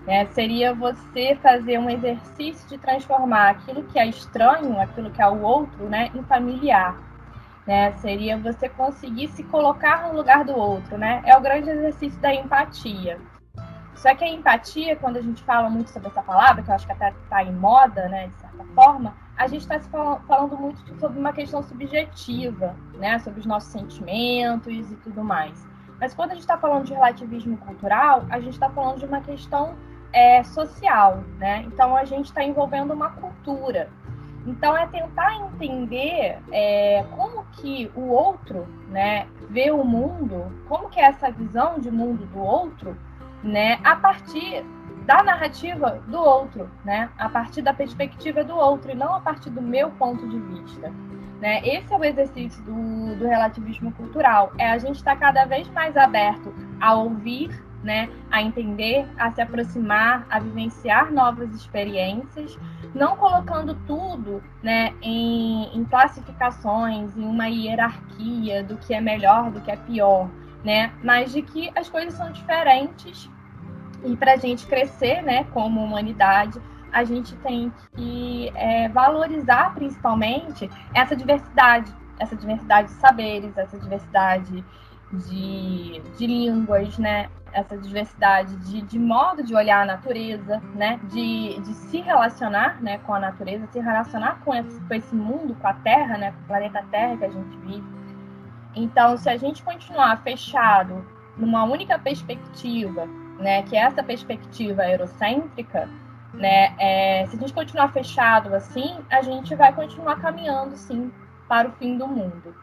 Né, seria você fazer um exercício de transformar aquilo que é estranho, aquilo que é o outro, né, em familiar. Né? Seria você conseguir se colocar no lugar do outro, né? É o grande exercício da empatia. Só que a empatia, quando a gente fala muito sobre essa palavra, que eu acho que até está em moda, né, de certa forma, a gente está falando muito sobre uma questão subjetiva, né, sobre os nossos sentimentos e tudo mais. Mas quando a gente está falando de relativismo cultural, a gente está falando de uma questão é, social, né? Então a gente está envolvendo uma cultura. Então é tentar entender é, como que o outro, né, vê o mundo, como que é essa visão de mundo do outro, né, a partir da narrativa do outro, né, a partir da perspectiva do outro e não a partir do meu ponto de vista. Né? Esse é o exercício do, do relativismo cultural. É a gente estar tá cada vez mais aberto a ouvir né, a entender, a se aproximar, a vivenciar novas experiências, não colocando tudo né, em, em classificações, em uma hierarquia do que é melhor, do que é pior, né, mas de que as coisas são diferentes e para a gente crescer né, como humanidade, a gente tem que é, valorizar principalmente essa diversidade, essa diversidade de saberes, essa diversidade de, de línguas, né? Essa diversidade de, de modo de olhar a natureza, né? De, de se relacionar né, com a natureza, se relacionar com esse, com esse mundo, com a Terra, né? Com o planeta Terra que a gente vive. Então, se a gente continuar fechado numa única perspectiva, né? Que é essa perspectiva eurocêntrica, né? É, se a gente continuar fechado assim, a gente vai continuar caminhando, sim, para o fim do mundo.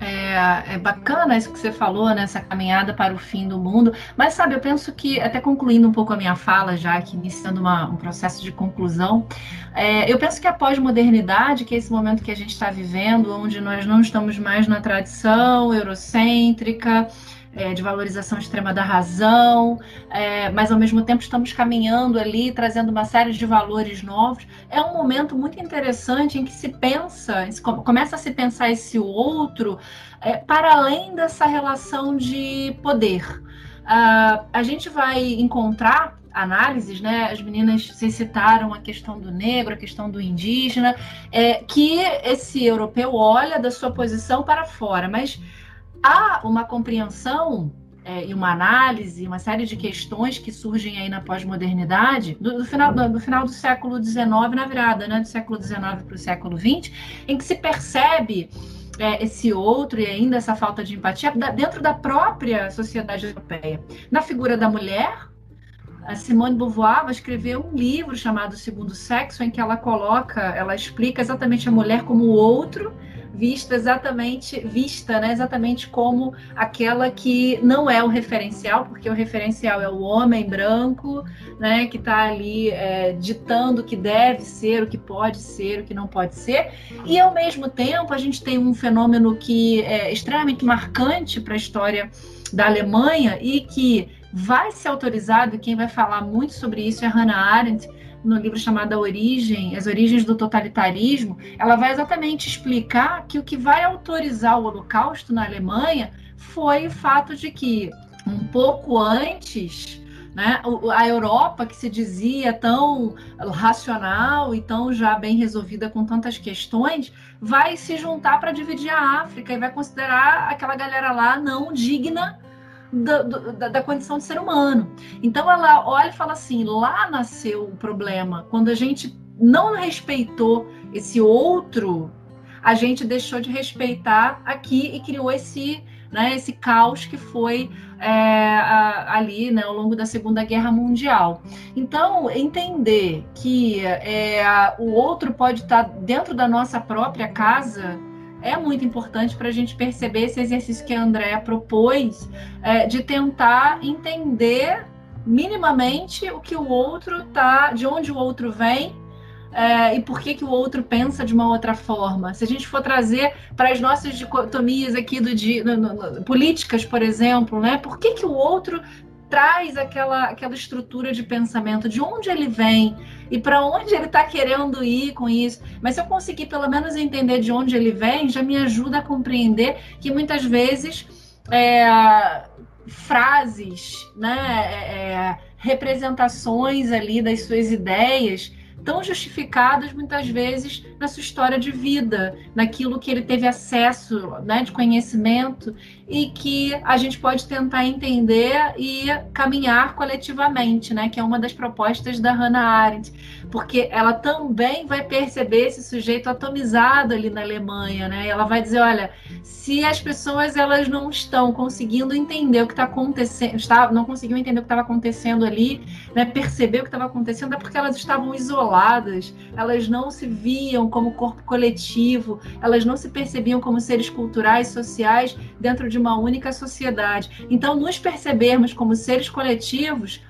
É, é, bacana isso que você falou, né? Essa caminhada para o fim do mundo. Mas, sabe, eu penso que, até concluindo um pouco a minha fala, já que iniciando uma, um processo de conclusão, é, eu penso que a pós-modernidade, que é esse momento que a gente está vivendo, onde nós não estamos mais na tradição eurocêntrica, é, de valorização extrema da razão, é, mas ao mesmo tempo estamos caminhando ali, trazendo uma série de valores novos. É um momento muito interessante em que se pensa, se começa a se pensar esse outro é, para além dessa relação de poder. Uh, a gente vai encontrar análises, né? As meninas se citaram a questão do negro, a questão do indígena, é, que esse europeu olha da sua posição para fora, mas há uma compreensão é, e uma análise, uma série de questões que surgem aí na pós-modernidade, do, do, final, do, do, final do século XIX, na virada né, do século XIX para o século XX, em que se percebe é, esse outro e ainda essa falta de empatia dentro da própria sociedade europeia. Na figura da mulher, a Simone Beauvoir vai escrever um livro chamado Segundo Sexo, em que ela coloca, ela explica exatamente a mulher como o outro vista exatamente vista, né, exatamente como aquela que não é o referencial, porque o referencial é o homem branco, né, que está ali é, ditando o que deve ser, o que pode ser, o que não pode ser, e ao mesmo tempo a gente tem um fenômeno que é extremamente marcante para a história da Alemanha e que vai ser autorizado, quem vai falar muito sobre isso é Hannah Arendt, no livro chamado A Origem, As Origens do Totalitarismo, ela vai exatamente explicar que o que vai autorizar o Holocausto na Alemanha foi o fato de que, um pouco antes, né, a Europa, que se dizia tão racional e tão já bem resolvida com tantas questões, vai se juntar para dividir a África e vai considerar aquela galera lá não digna da, da, da, condição de ser humano. Então ela olha e fala assim: lá nasceu o problema. Quando a gente não respeitou esse outro, a gente deixou de respeitar aqui e criou esse, né, esse caos que foi é, a, ali né, ao longo da Segunda Guerra Mundial. Então, entender que é, o outro pode estar dentro da nossa própria casa é muito importante para a gente perceber esse exercício que a Andrea propôs é, de tentar entender minimamente o que o outro tá, de onde o outro vem, é, e por que, que o outro pensa de uma outra forma. Se a gente for trazer para as nossas dicotomias aqui do no, políticas, por exemplo, né? Por que, que o outro traz aquela, aquela estrutura de pensamento, de onde ele vem e para onde ele está querendo ir com isso. Mas se eu conseguir pelo menos entender de onde ele vem, já me ajuda a compreender que muitas vezes é, frases, né, é, é representações ali das suas ideias tão justificadas muitas vezes na sua história de vida, naquilo que ele teve acesso, né, de conhecimento e que a gente pode tentar entender e caminhar coletivamente, né, que é uma das propostas da Hannah Arendt, porque ela também vai perceber esse sujeito atomizado ali na Alemanha, né? Ela vai dizer, olha, se as pessoas elas não estão conseguindo entender o que está acontecendo, está, não conseguiam entender o que estava acontecendo ali, né, perceber o que estava acontecendo, é porque elas estavam isoladas, elas não se viam como corpo coletivo, elas não se percebiam como seres culturais, sociais dentro de uma única sociedade. Então, nos percebermos como seres coletivos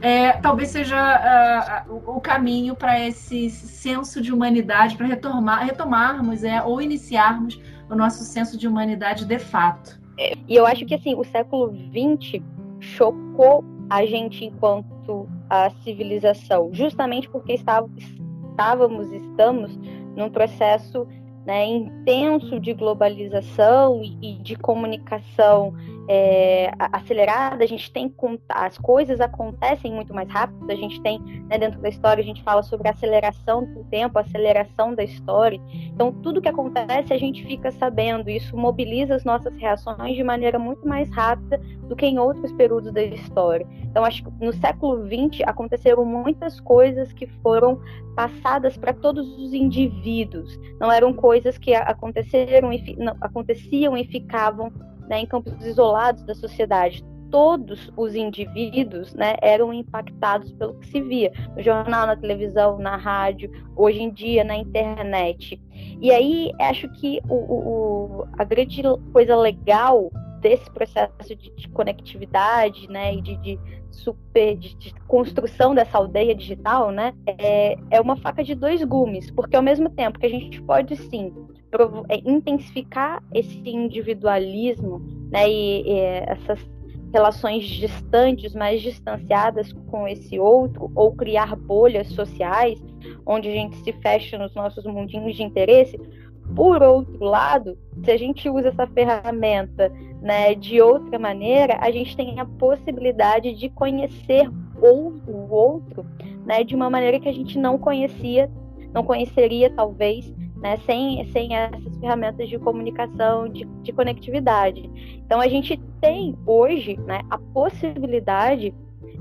é, talvez seja uh, o caminho para esse senso de humanidade, para retomar, retomarmos é, ou iniciarmos o nosso senso de humanidade de fato. E eu acho que assim, o século XX chocou a gente enquanto a civilização, justamente porque estávamos, estamos num processo né, intenso de globalização e, de comunicação é, acelerada, a gente tem as coisas acontecem muito mais rápido, a gente tem né, dentro da história a gente fala sobre a aceleração do tempo, a aceleração da história. Então tudo que acontece a gente fica sabendo, isso mobiliza as nossas reações de maneira muito mais rápida do que em outros períodos da história. Então acho que no século XX aconteceram muitas coisas que foram passadas para todos os indivíduos. Não eram coisas que aconteceram e, aconteciam e ficavam né, em campos isolados da sociedade. Todos os indivíduos né, eram impactados pelo que se via no jornal, na televisão, na rádio, hoje em dia na internet. E aí acho que o, o a grande coisa legal desse processo de, de conectividade, né, e de, de super de, de, construção dessa aldeia digital, né, é, é uma faca de dois gumes, porque ao mesmo tempo que a gente pode sim intensificar esse individualismo, né, e, e essas relações distantes, mais distanciadas com esse outro, ou criar bolhas sociais, onde a gente se fecha nos nossos mundinhos de interesse, por outro lado, se a gente usa essa ferramenta né, de outra maneira, a gente tem a possibilidade de conhecer o outro né, de uma maneira que a gente não conhecia, não conheceria talvez, né, sem, sem essas ferramentas de comunicação, de, de conectividade. Então a gente tem hoje né, a possibilidade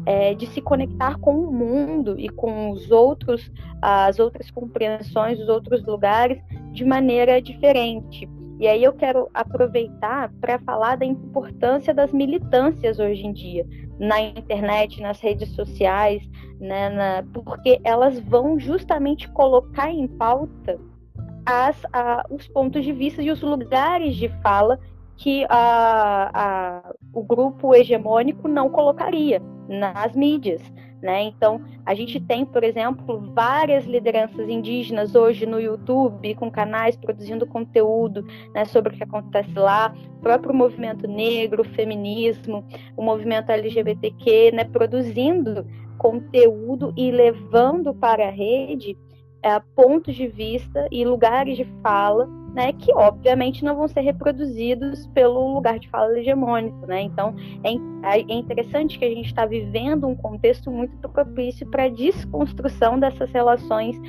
é, de se conectar com o mundo e com os outros, as outras compreensões, os outros lugares de maneira diferente. E aí eu quero aproveitar para falar da importância das militâncias hoje em dia, na internet, nas redes sociais, né, na, porque elas vão justamente colocar em pauta as, a, os pontos de vista e os lugares de fala que a, a, o grupo hegemônico não colocaria nas mídias. Né? Então, a gente tem, por exemplo, várias lideranças indígenas hoje no YouTube, com canais produzindo conteúdo né, sobre o que acontece lá, o próprio movimento negro, o feminismo, o movimento LGBTQ, né, produzindo conteúdo e levando para a rede é, pontos de vista e lugares de fala né, que obviamente não vão ser reproduzidos pelo lugar de fala hegemônico, né? Então é, é interessante que a gente está vivendo um contexto muito propício para a desconstrução dessas relações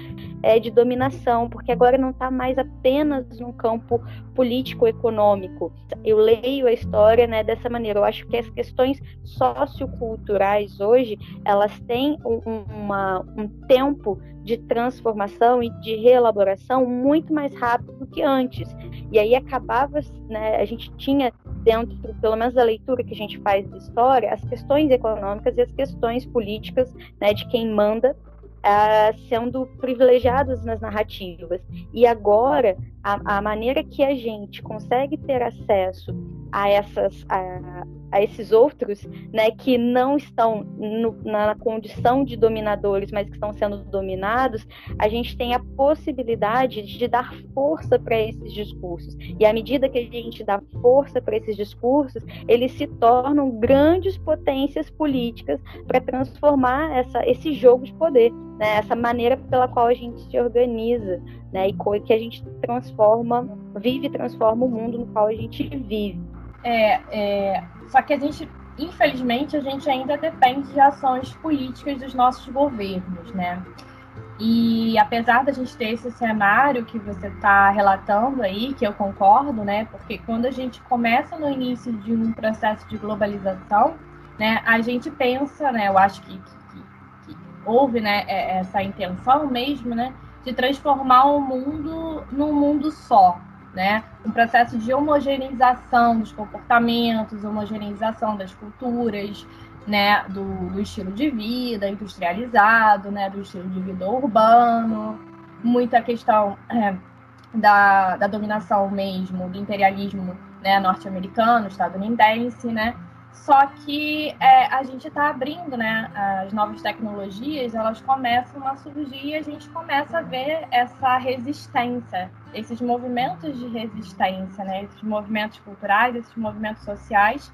é, de dominação, porque agora não está mais apenas no campo político-econômico. Eu leio a história né, dessa maneira. Eu acho que as questões socioculturais hoje elas têm um, uma, um tempo de transformação e de reelaboração muito mais rápido do que antes. E aí acabava, né, a gente tinha dentro, pelo menos da leitura que a gente faz da história, as questões econômicas e as questões políticas né, de quem manda uh, sendo privilegiadas nas narrativas. E agora, a, a, maneira que a gente consegue ter acesso a essas a, a esses outros, né, que não estão no, na condição de dominadores, mas que estão sendo dominados, a gente tem a possibilidade de dar força para esses discursos. E à medida que a gente dá força para esses discursos, eles se tornam grandes potências políticas para transformar essa, esse jogo de poder, né, essa maneira pela qual a gente se organiza, né, e que a gente transforma, vive e transforma o mundo no qual a gente vive. É, é, só que a gente, infelizmente, a gente ainda depende de ações políticas dos nossos governos, né? E apesar da gente ter esse cenário que você está relatando aí, que eu concordo, né? Porque quando a gente começa no início de um processo de globalização, né, a gente pensa, né? Eu acho que, que, que houve, né, é, essa intenção mesmo, né, de transformar o mundo num mundo só, né? Um processo de homogeneização dos comportamentos, homogeneização das culturas, né? Do, do, estilo de vida industrializado, né? Do estilo de vida urbano, muita questão é, da, da dominação mesmo, do imperialismo né? norte-americano, estadunidense, né? Só que é, a gente está abrindo, né? As novas tecnologias, elas começam a surgir e a gente começa a ver essa resistência, esses movimentos de resistência, né? Esses movimentos culturais, esses movimentos sociais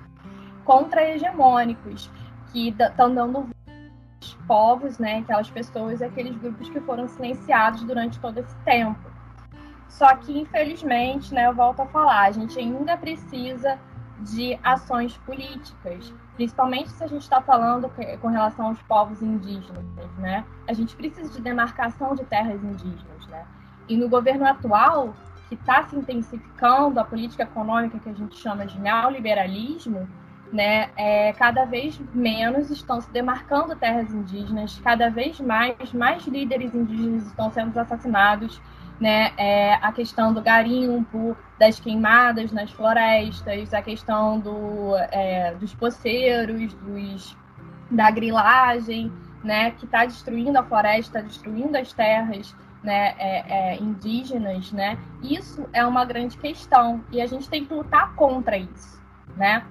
contra-hegemônicos, que estão dando voz povos, né? Aquelas pessoas, aqueles grupos que foram silenciados durante todo esse tempo. Só que, infelizmente, né, eu volto a falar, a gente ainda precisa de ações políticas, principalmente se a gente está falando com relação aos povos indígenas, né? A gente precisa de demarcação de terras indígenas, né? E no governo atual, que está se intensificando a política econômica que a gente chama de neoliberalismo, né? É, cada vez menos estão se demarcando terras indígenas, cada vez mais mais líderes indígenas estão sendo assassinados né, é, a questão do garimpo, das queimadas nas florestas, a questão do, é, dos poceiros, dos, da grilagem, né, que está destruindo a floresta, está destruindo as terras né, é, é, indígenas, né? Isso é uma grande questão e a gente tem que lutar contra isso, né?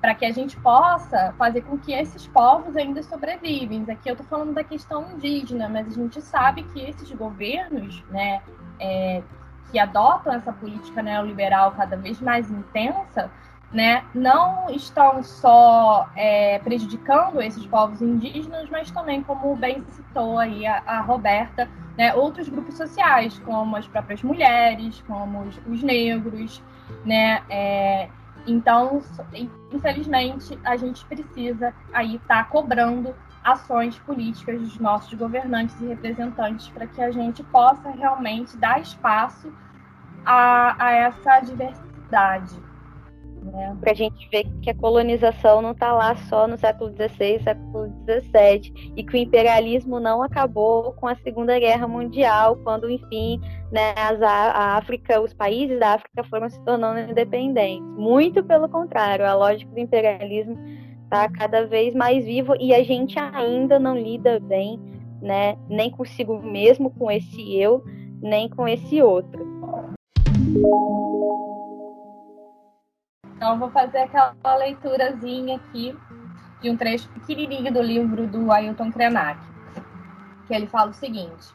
Para que a gente possa fazer com que esses povos ainda sobrevivem. Aqui eu estou falando da questão indígena, mas a gente sabe que esses governos, né, é, que adotam essa política neoliberal cada vez mais intensa, né, não estão só é, prejudicando esses povos indígenas, mas também, como bem citou aí a, a Roberta, né, outros grupos sociais, como as próprias mulheres, como os, os negros, né, é, então, infelizmente, a gente precisa aí estar tá cobrando ações políticas dos nossos governantes e representantes para que a gente possa realmente dar espaço a, a essa diversidade. Né? Para a gente ver que a colonização não está lá só no século XVI, século XVII, e que o imperialismo não acabou com a Segunda Guerra Mundial, quando, enfim, né, a África, os países da África foram se tornando independentes. Muito pelo contrário, a lógica do imperialismo está cada vez mais vivo e a gente ainda não lida bem, né, nem consigo mesmo com esse eu, nem com esse outro. Então vou fazer aquela leiturazinha aqui de um trecho pequenininho do livro do Ailton Krenak, que ele fala o seguinte: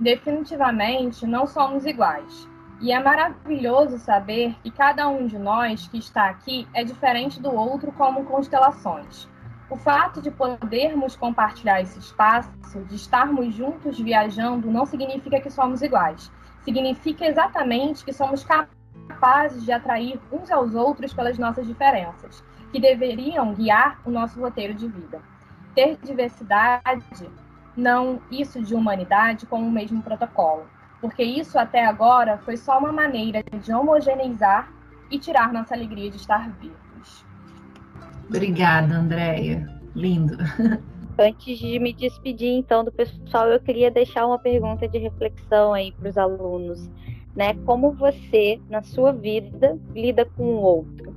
definitivamente não somos iguais. E é maravilhoso saber que cada um de nós que está aqui é diferente do outro como constelações. O fato de podermos compartilhar esse espaço, de estarmos juntos viajando, não significa que somos iguais. Significa exatamente que somos capazes de atrair uns aos outros pelas nossas diferenças, que deveriam guiar o nosso roteiro de vida. Ter diversidade, não isso de humanidade, como o mesmo protocolo porque isso até agora foi só uma maneira de homogeneizar e tirar nossa alegria de estar vivos. Obrigada, Andréia. Lindo. Antes de me despedir, então, do pessoal, eu queria deixar uma pergunta de reflexão aí para os alunos. Né? Como você, na sua vida, lida com o outro?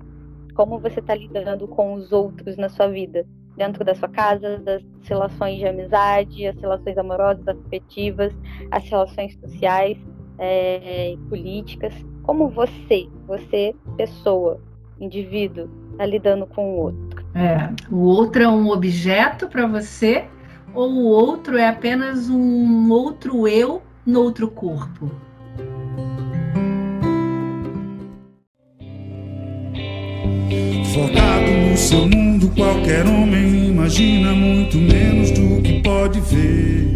Como você está lidando com os outros na sua vida? Dentro da sua casa, das relações de amizade, as relações amorosas, afetivas, as relações sociais é, e políticas. Como você, você pessoa, indivíduo está lidando com o outro. É, o outro é um objeto para você ou o outro é apenas um outro eu no outro corpo? No seu mundo, qualquer homem imagina muito menos do que pode ver.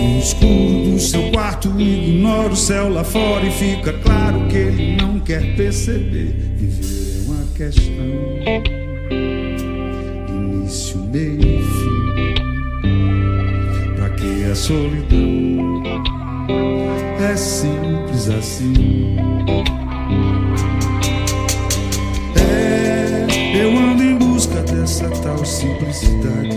No escuro do seu quarto, ignora o céu lá fora e fica claro que ele não quer perceber. Viver é uma questão, início, meio e fim. Pra que a solidão? É simples assim. Dessa tal simplicidade.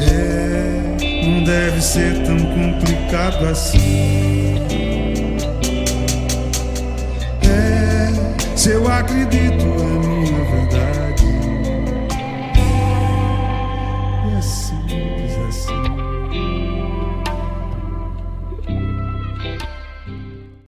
É, não deve ser tão complicado assim. É, se eu acredito, é